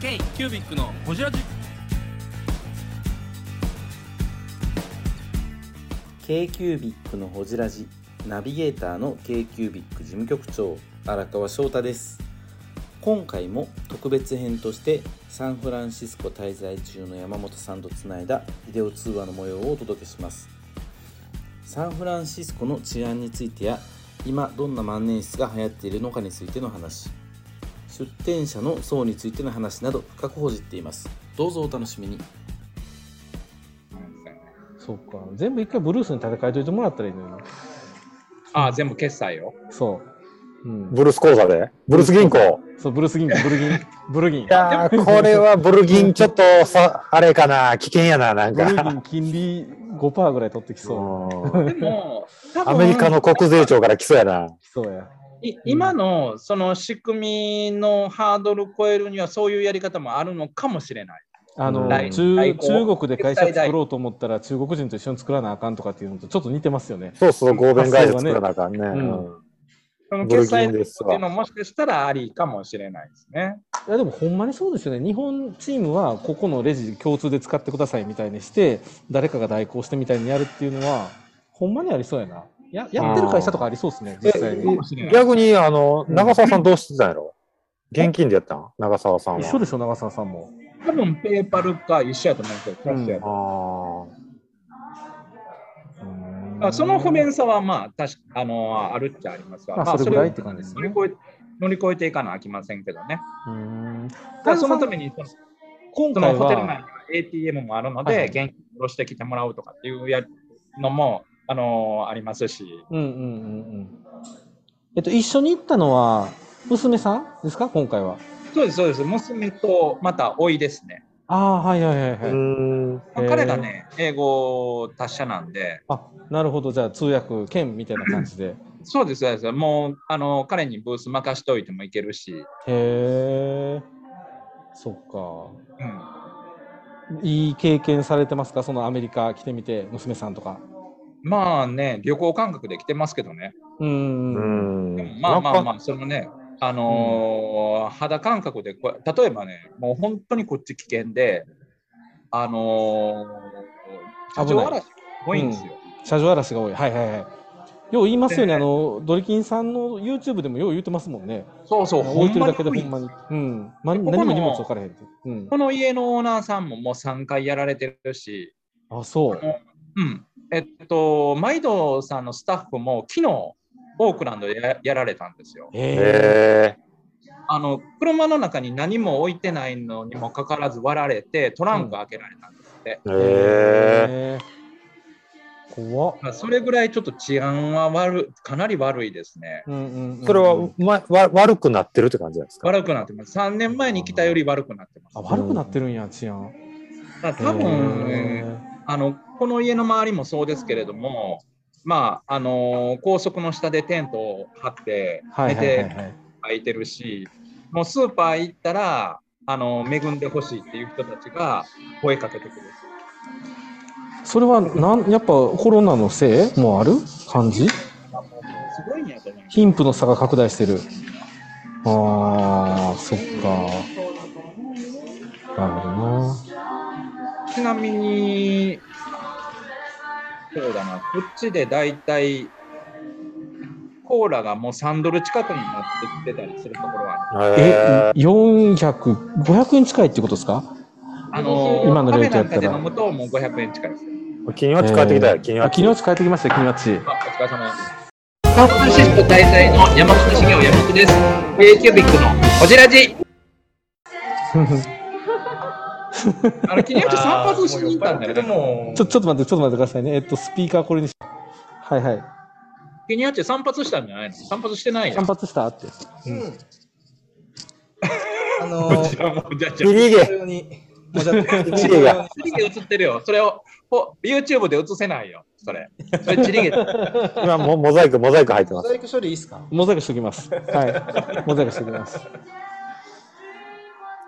K キュービックのホジラジ。K q u b i c のほじラジ。ナビゲーターの k q u b i c 事務局長荒川翔太です。今回も特別編としてサンフランシスコ滞在中の山本さんとつないだビデオ通話の模様をお届けします。サンフランシスコの治安についてや今どんな万年筆が流行っているのかについての話。出店者の層についての話など深く報じっていますどうぞお楽しみにそっか。全部一回ブルースに立て替えといてもらったらいいのに。ああ、全部決済を？そう。うん。ブルース口座で？ブルース銀行？そう、ブルース銀、ブルギン、ブルギン。いやー、これはブル銀ちょっとさ、あれかな、危険やな、なんブルギか。ン金利5%ぐらい取ってきそう。アメリカの国税庁から来そうやな。きそうや。い今のその仕組みのハードル超えるにはそういうやり方もあるのかもしれない。あの、来中来航中国で会社作ろうと思ったら中国人と一緒に作らなあかんとかっていうのとちょっと似てますよね。そうそう、合弁会社作らなあかんね。その決済ってギンですわいうのもしかしたらありかもしれないですね。いやでもほんまにそうですよね。日本チームはここのレジ共通で使ってくださいみたいにして、誰かが代行してみたいにやるっていうのは、ほんまにありそうやな。ややってる会社とかありそうですね、実際に。え逆に、あの、長澤さんどうしてたんやろ？現金でやったん？長澤さんは。一緒でしょ、長澤さんも。多分ペーパルか一緒やと思うんですよ、キャッシュやあとーあその不便さはまあ確かあのあるっちゃありますが、まあそれぐらいって感じですね。乗り越え乗り越えていかなあきませんけどね。うーん。だそのために今回はのホテル内には ATM もあるので、はいはい。現金下ろしてきてもらうとかっていうやのもあのありますし、うんうんうんうん。えっと、一緒に行ったのは、娘さんですか？今回は。そうです、そうです、娘とまた甥いですね。ああ、はいはいはいはうい。ん。まあ彼がね、英語達者なんで、あ、なるほど。じゃあ通訳兼みたいな感じで。そうです、そうです、もうあの彼にブース任しておいてもいけるし、へえ。そっか。うん、いい経験されてますか？そのアメリカ来てみて、娘さんとか。まあね、旅行感覚で来てますけどね。うんん。まあまあまあ、そのね、あのー肌感覚で例えばね、もう本当にこっち危険で、あのー、車上荒らし多いんですよ。車上荒らしが多い。はいはいはい。よう言いますよね。であの、ドリキンさんの YouTube でもよう言ってますもんね。そうそう、置いてるだけでほんまに。うん。ま、ここの何も荷物置かれへん。うん。この家のオーナーさんももう3回やられてるし、あ、そう。うん。えっと、マイドさんのスタッフも昨日、オークランドでややられたんですよ。へえ。へあの車の中に何も置いてないのにもかかわらず割られて、トランク開けられたんですって。え。へえ。え。怖それぐらいちょっと治安は悪かなり悪いですね。うんうんうんそれは、ま、わ悪くなってるって感じですか？悪くなってます。3年前に来たより悪くなってます。あ、悪くなってるんや、治安。多分、あのこの家の周りもそうですけれども、まああの高速の下でテントを張ってはい寝て。空いてるし、もうスーパー行ったらあの恵んでほしいっていう人たちが声かけてくる。それはなんやっぱコロナのせい？もある？感じ？あもうすごいんやと思います。貧富の差が拡大してる。ああ、そっか。なるほどな。ちなみに、そうだな、こっちでだいたいコーラがもう3ドル近くになってきてたりするところはある。え、400、500円近いってことですか？あの今のレートやったら飲むともう500円近いですよ。金八帰ってきたよ、金あ、八。金八帰ってきましたよ、金八。あ、お疲れ様です。サンフランシスコ滞在の山本茂雄山本です。k キュービックのこじらじ。あの、金八散髪しに行ったんだよね。ちょ、ちょっと待って、ちょっと待ってくださいね。えっと、スピーカーこれにし。はいはい。金八散髪したんじゃないの？散髪してないよ散。髪したって。う じゃあじゃビリゲ。ー、にもうじゃあチリがチリゲ映ってるよ。それをほ YouTube で映せないよ。それ。それチリゲ。今もモザイク、モザイク入ってます。モザイク処理いいっすか？モザイクしておきます。はい。モザイクしておきます。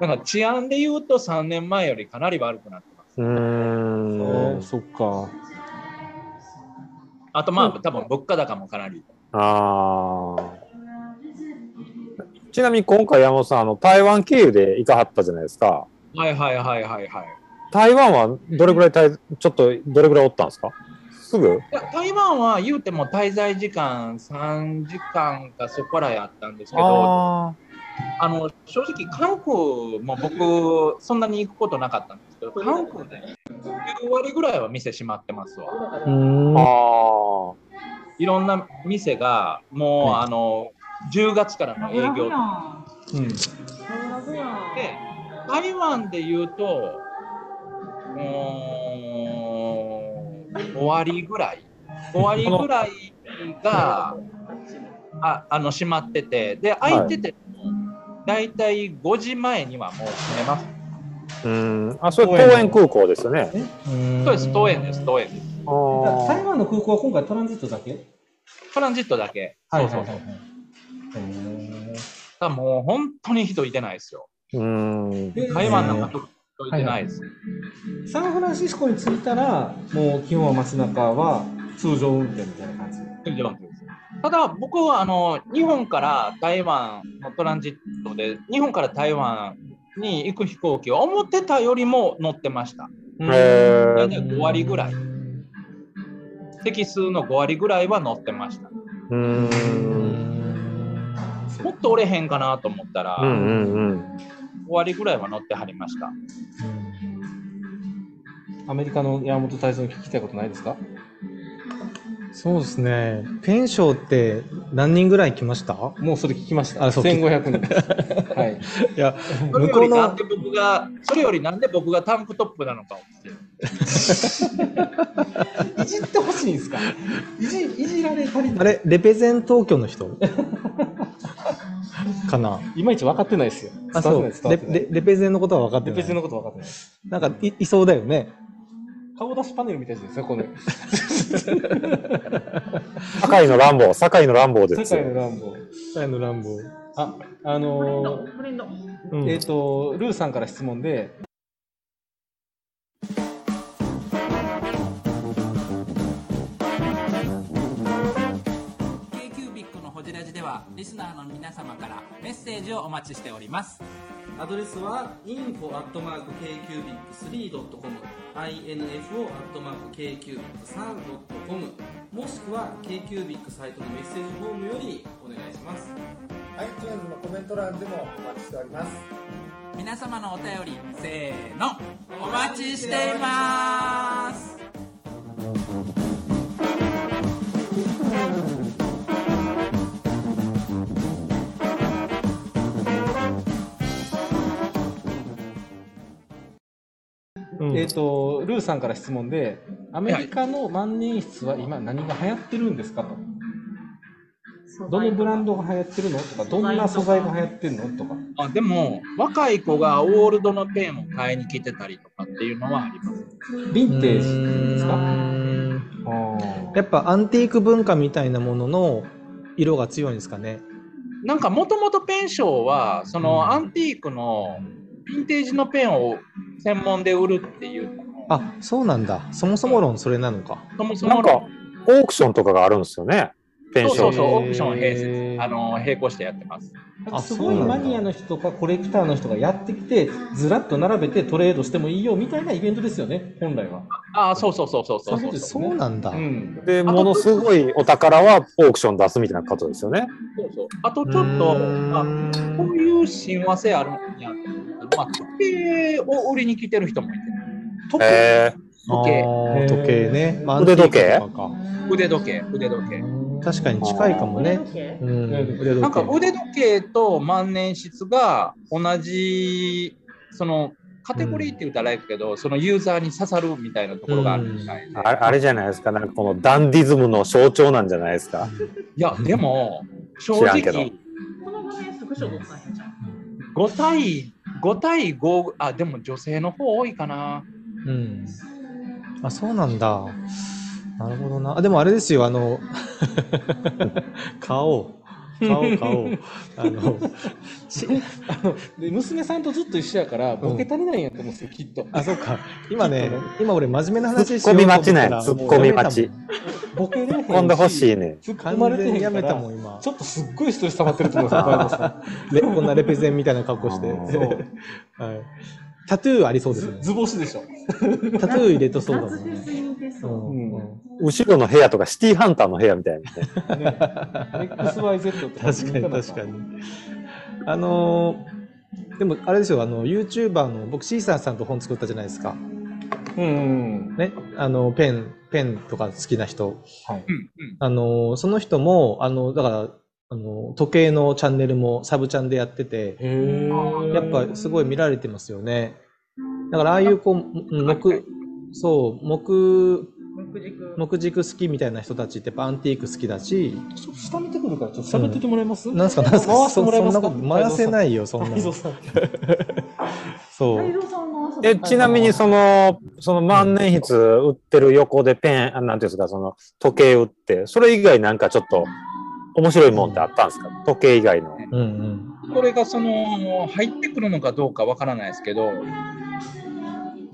なんか治安で言うと3年前よりかなり悪くなってます。うんー、。そっか。あとまあ多分物価高もかなり。ああ。ちなみに今回山本さん、あの、台湾経由で行かはったじゃないですか。はいはいはいはいはい。台湾はどれぐらい滞ちょっとどれぐらいおったんですか？すぐ？いや台湾は言うても滞在時間3時間かそこらやったんですけど、ああの正直、韓国も僕、そんなに行くことなかったんですけど、韓国で9割ぐらいは店閉まってますわ。あいろんな店がもう、あの10月からの営業。うん。で、台湾で言うと、うーん5割ぐらい、5割ぐらいが ああの閉まってて、で、空いてても、だいたい5時前にはもう閉めます。ーうん。あ、それ東園空港ですよね。そうです、東園です、東園です。台湾の空港は今回トランジットだけ？トランジットだけ。そうそうそう。だもう本当に人いてないですよ。うん。台湾なんか人いてないです。サンフランシスコに着いたら、もう基本は街中は通常運転みたいな感じ？ただ僕はあの日本から台湾のトランジットで日本から台湾に行く飛行機は思ってたよりも乗ってました。大体5割ぐらい。席数の5割ぐらいは乗ってました。うん。もっと折れへんかなと思ったら、うんうんうん。5割ぐらいは乗ってはりました。アメリカの山本泰造に聞きたいことないですか？そうですね。ペンショーって何人ぐらい来ました？もうそれ聞きました。あそう1500人。はい。いや、向こうのりなんで僕が、それよりなんで僕がタンクトップなのかを聞いて いじってほしいんですか？いじいじられ足りない。あれ、レペゼン東京の人？かな？いまいち分かってないですよ。あ、そう。レ伝わってないレレペゼンのことは分かってレない。ペゼンのこと分かってないです。なんかい、いそうだよね。顔出しパネルみたいですね、この。堺の乱暴、堺の乱暴で世すよ界。の乱暴。サイの乱暴。あ、あのうんー、えっ、と、ルーさんから質問で、k q b i c のホジラジではリスナーの皆様からメッセージをお待ちしておりますアドレスは info.kcubic3.com info.kcubic3.com もしくは KQBIC サイトのメッセージフォームよりお願いします。iTunes のコメント欄でもお待ちしております。皆様のお便りせーのお待ちしていますうんえっ、と、ルーさんから質問で、アメリカの万年筆は今何が流行ってるんですかと。どのブランドが流行ってるの？とか、どんな素材が流行ってるの？とか。あでも、若い子がオールドのペンを買いに来てたりとかっていうのはあります。ヴィンテージですか？うんあやっぱアンティーク文化みたいなものの色が強いんですかね？なんかもともとペンショーは、そのアンティークのヴィンテージのペンを専門で売るっていうあ、そうなんだ。そもそも論それなのか。そもそもなんか、オークションとかがあるんですよね。ペンション。そうそうオークション並設、あの並行してやってます。あすごいマニアの人とかコレクターの人がやってきて、ずらっと並べてトレードしてもいいよみたいなイベントですよね、本来は。あそうそうそうそうそうそうそうなんだ。うん。で、ものすごいお宝はオークション出すみたいなことですよね。そうそうあとちょっと、あこういう親和性あるんやまあ、時計を売りに来てる人もいて、時計、へ時計。時計ね。まあ腕時計？腕時計、腕時計。確かに近いかもね。うん、腕時計。なんか腕時計。と万年筆が同じ、そのカテゴリーって言ったらあれやけど、そのユーザーに刺さるみたいなところがあるみたいで。あれあれじゃないですか。なんかこのダンディズムの象徴なんじゃないですか。いや、でも、正知らんけど。直、5対、5対5、あ、でも女性の方多いかな。うん。あ、そうなんだ。なるほどな。あでもあれですよ、あの、顔。買おう買おう。あの、娘さんとずっと一緒やから、ボケ足りないんやと思うんですよ、きっと。あ、そうか。今ね、今俺真面目な話しようと思ったらツッコミ待ちなんやツッコミ待ち。ボケれへんし。今度欲しいね。突っ込まれてへんやめたもん、今。ちょっとすっごいストレス溜まってると思います、小山さん。レこんなレペゼンみたいな格好して。そう。はい。タトゥーありそうですね。図星でしょ。タトゥー入れとそうだもんね。後ろの部屋とかシティハンターの部屋みたいなね。XYZ って確かに確かに。あのーでもあれですよ、あの、YouTuber の、僕、シーサーさんと本作ったじゃないですか。うんうん。ね。あの、ペン、ペンとか好きな人。はい。うんうんあのーその人も、あの、だから、あの、時計のチャンネルもサブチャンでやってて、やっぱすごい見られてますよね。だからああいうこう、うん木、そう、木、木軸好きみたいな人たちってやっぱアンティーク好きだし、下見てくるから、ちょっと喋っててもらえます、なんすかなんすか回してもらえますか？そそんなこと回せないよ、そんなの。そう。え、ちなみにその、その万年筆売ってる横でペン、あなんていうんですか、その時計売って、それ以外なんかちょっと面白いもんってあったんですか？時計以外の。うんうん。これがその入ってくるのかどうかわからないですけど、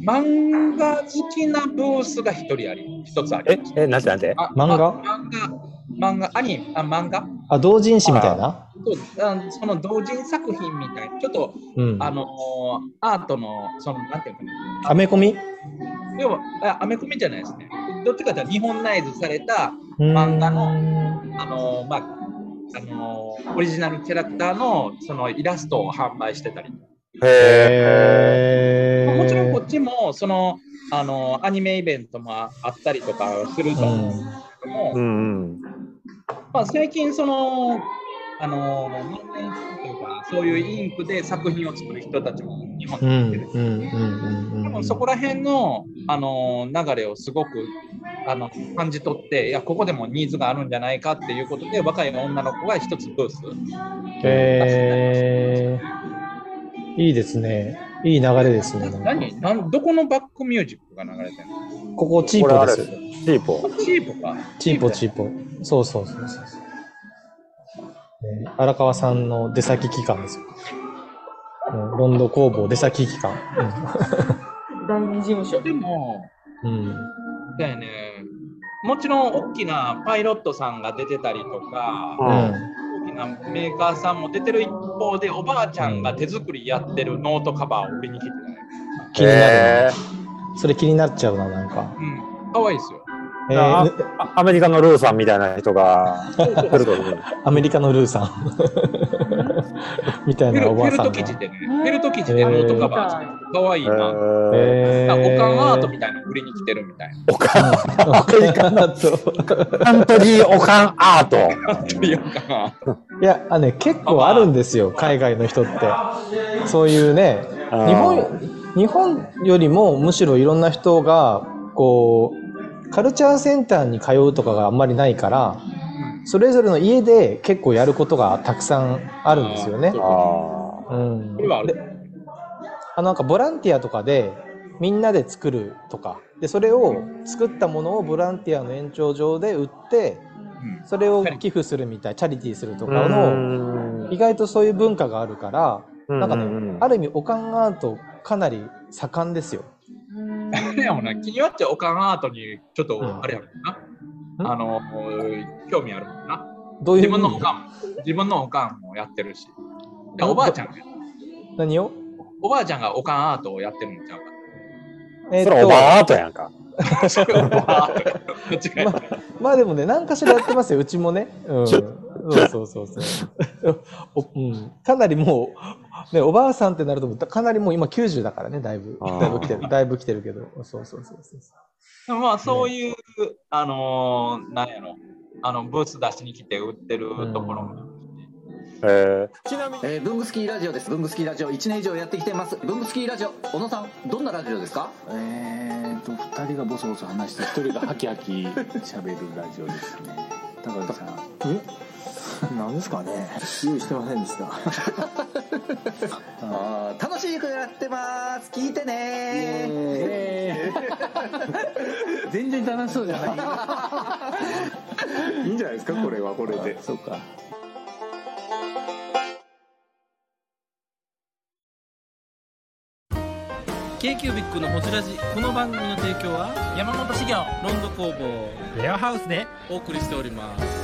漫画好きなブースが一人あり、一つありえ、え、なんてなんて？あ漫画？あ漫画、漫画、アニメ、あ、漫画？あ、同人誌みたいな？そうあその同人作品みたいな、ちょっと、うん。あのーアートの、その、なんていうのかな、アメコミ？要は、あアメコミじゃないですね。どっちかというと日本ナイズされた、漫画のあのーまあ、あのーオリジナルキャラクターのそのイラストを販売してたり。へもちろんこっちもそのあのアニメイベントもあったりとかすると思うんですけども、ー。うんうん。まあ、最近そのあの万年筆というかそういうインクで作品を作る人たちも日本うんにいてる、うんうんうん多うん。分そこら辺のあの流れをすごくあの感じ取っていやここでもニーズがあるんじゃないかっていうことで若い女の子が一つブースへーいいですね。いい流れですね。何なんどこのバックミュージックが流れてるの？ここチーポですよ。チーポ。チープかチーポチーポ。そうそうそうそう。ね、荒川さんの出先機関ですよ。うんロンド工房出先機関。第二事務所。でもうん。うん。だよねもちろん大きなパイロットさんが出てたりとか、ううんん。大きなメーカーさんも出てる一方でおばあちゃんが手作りやってるノートカバーを売りに来てたね気になるへな。それ気になっちゃうな、なんか。うんかわいいですよえあー、あアメリカのルーさんみたいな人が来るとアメリカのルーさん。みたいなおばあさんフェルト。生地でねフェルト生地でノートカバーしてるかわいいな、ええー、おかんアートみたいなの売りに来てるみたいな。ー、おかん、アメリカだと。カントリーおかんアート。いおかんアートいや、あね、結構あるんですよ、海外の人って。そういうね、日本、日本よりもむしろいろんな人が、こう、カルチャーセンターに通うとかがあんまりないから、それぞれの家で結構やることがたくさんあるんですよね。あうん。あなんかボランティアとかでみんなで作るとか。でそれを作ったものをボランティアの延長上で売ってうん。それを寄付するみたいチャリティーするとあ。かの意外とそういう文化があるからなんかねある意味おかんアートかなり盛んですよ。あれやもんな、気になっちゃうおかんアートにちょっとうんあれやもんな。ん？あの、興味あるもんな。どういう？自分のおかんも、自分のおかんもやってるし。でおばあちゃんが、何を？おばあちゃんがおかんアートをやってるんちゃうか。えーそれおばあアートやんか。それおばあアート間違えた。まあでもね何かしらやってますようちもね。うん、そうそうそうそうお、うん。かなりもう、ね、おばあさんってなるとかなりもう今90だからねだいぶだいぶ来てるだいぶ来てるけど。そうそうそうそうそう。まあ、そういう、あのーなんやろ、あの、ブース出しに来て売ってるところも。ええー、ブングスキーラジオです。ブングスキーラジオ。1年以上やってきてます。ブングスキーラジオ、小野さん、どんなラジオですか？えーと2人がボソボソ話して1人がハキハキ喋るラジオですね。高木さん。え？なんですかね。用意してませんでした あ楽しいくやってます。聞いてね。全然楽しそうじゃない。いいんじゃないですかこれはこれで。そうか。ケイキュービックのホジラジ。この番組の提供は山本資源ロンド工房。レアハウスで。お送りしております。